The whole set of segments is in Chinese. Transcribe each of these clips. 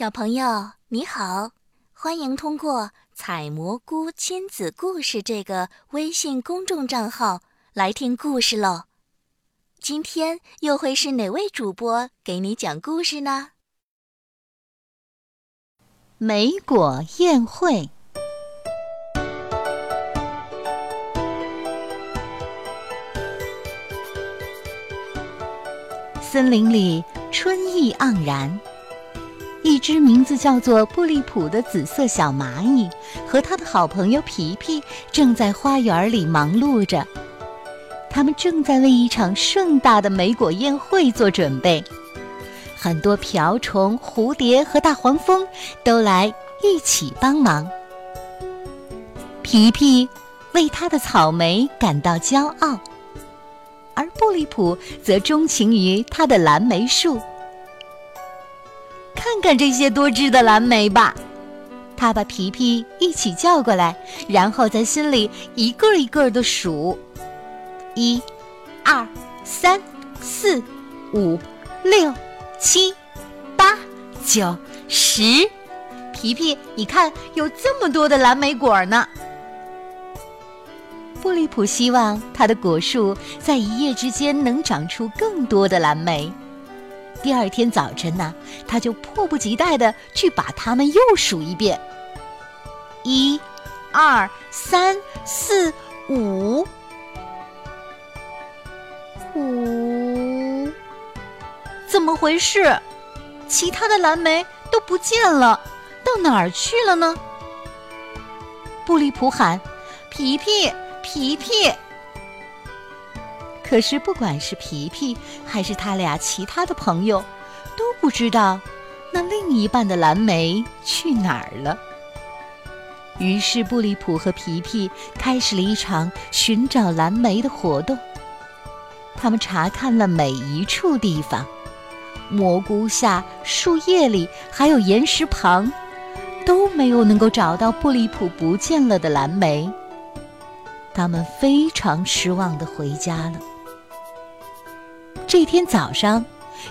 小朋友你好，欢迎通过“采蘑菇亲子故事”这个微信公众账号来听故事喽。今天又会是哪位主播给你讲故事呢？莓果宴会。森林里春意盎然，一只名字叫做布利普的紫色小蚂蚁和他的好朋友皮皮正在花园里忙碌着。他们正在为一场盛大的莓果宴会做准备，很多瓢虫、蝴蝶和大黄蜂都来一起帮忙。皮皮为他的草莓感到骄傲。而布利普则钟情于他的蓝莓树。看这些多汁的蓝莓吧，他把皮皮一起叫过来，然后在心里一个一个的数：一、二、三、四、五、六、七、八、九、十。皮皮，你看，有这么多的蓝莓果呢。布利普希望他的果树在一夜之间能长出更多的蓝莓。第二天早晨呢，他就迫不及待地去把它们又数一遍：一、二、三、四、五、五。怎么回事？其他的蓝莓都不见了，到哪儿去了呢？布利普喊：“皮皮！”皮皮，可是不管是皮皮还是他俩其他的朋友，都不知道那另一半的蓝莓去哪儿了。于是布利普和皮皮开始了一场寻找蓝莓的活动。他们查看了每一处地方，蘑菇下、树叶里，还有岩石旁，都没有能够找到布利普不见了的蓝莓。他们非常失望地回家了。这天早上，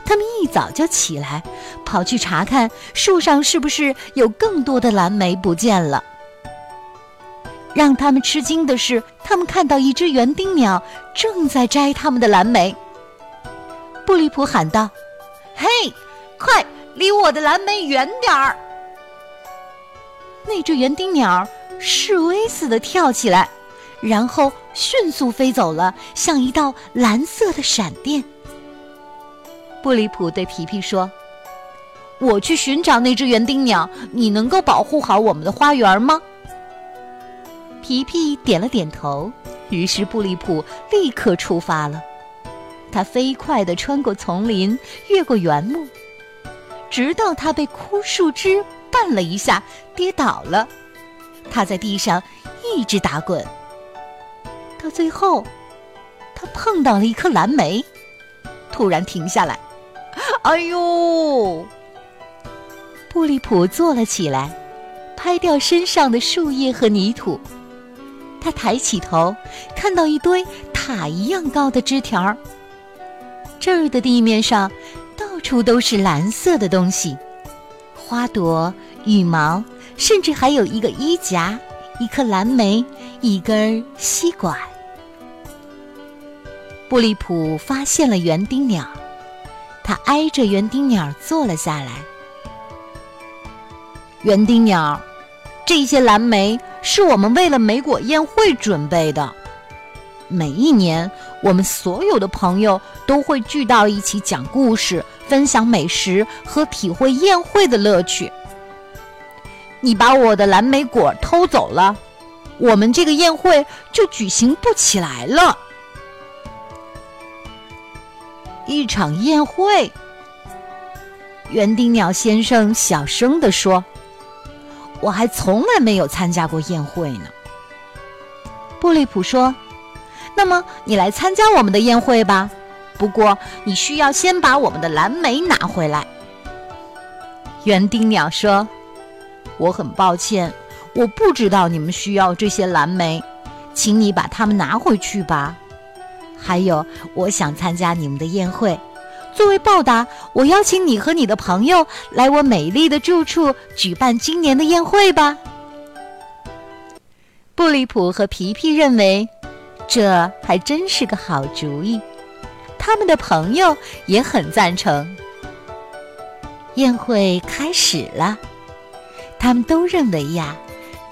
他们一早就起来，跑去查看树上是不是有更多的蓝莓不见了。让他们吃惊的是，他们看到一只园丁鸟正在摘他们的蓝莓。布利普喊道：“嘿，快离我的蓝莓远点儿！”那只园丁鸟示威似的跳起来。然后迅速飞走了，像一道蓝色的闪电。布里普对皮皮说：“我去寻找那只园丁鸟，你能够保护好我们的花园吗？”皮皮点了点头。于是布里普立刻出发了。他飞快地穿过丛林，越过原木，直到他被枯树枝绊了一下，跌倒了。他在地上一直打滚。到最后，他碰到了一颗蓝莓，突然停下来。哎呦！布利普坐了起来，拍掉身上的树叶和泥土。他抬起头，看到一堆塔一样高的枝条。这儿的地面上到处都是蓝色的东西，花朵、羽毛，甚至还有一个衣夹。一颗蓝莓，一根吸管。布利普发现了园丁鸟，他挨着园丁鸟坐了下来。园丁鸟，这些蓝莓是我们为了莓果宴会准备的。每一年，我们所有的朋友都会聚到一起讲故事、分享美食和体会宴会的乐趣。你把我的蓝莓果偷走了，我们这个宴会就举行不起来了。一场宴会，园丁鸟先生小声地说：“我还从来没有参加过宴会呢。”布利普说：“那么你来参加我们的宴会吧，不过你需要先把我们的蓝莓拿回来。”园丁鸟说。我很抱歉，我不知道你们需要这些蓝莓，请你把它们拿回去吧。还有，我想参加你们的宴会，作为报答，我邀请你和你的朋友来我美丽的住处举办今年的宴会吧。布里普和皮皮认为，这还真是个好主意。他们的朋友也很赞成。宴会开始了，他们都认为呀，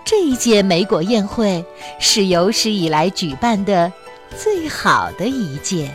这一届梅果宴会是有史以来举办的最好的一届。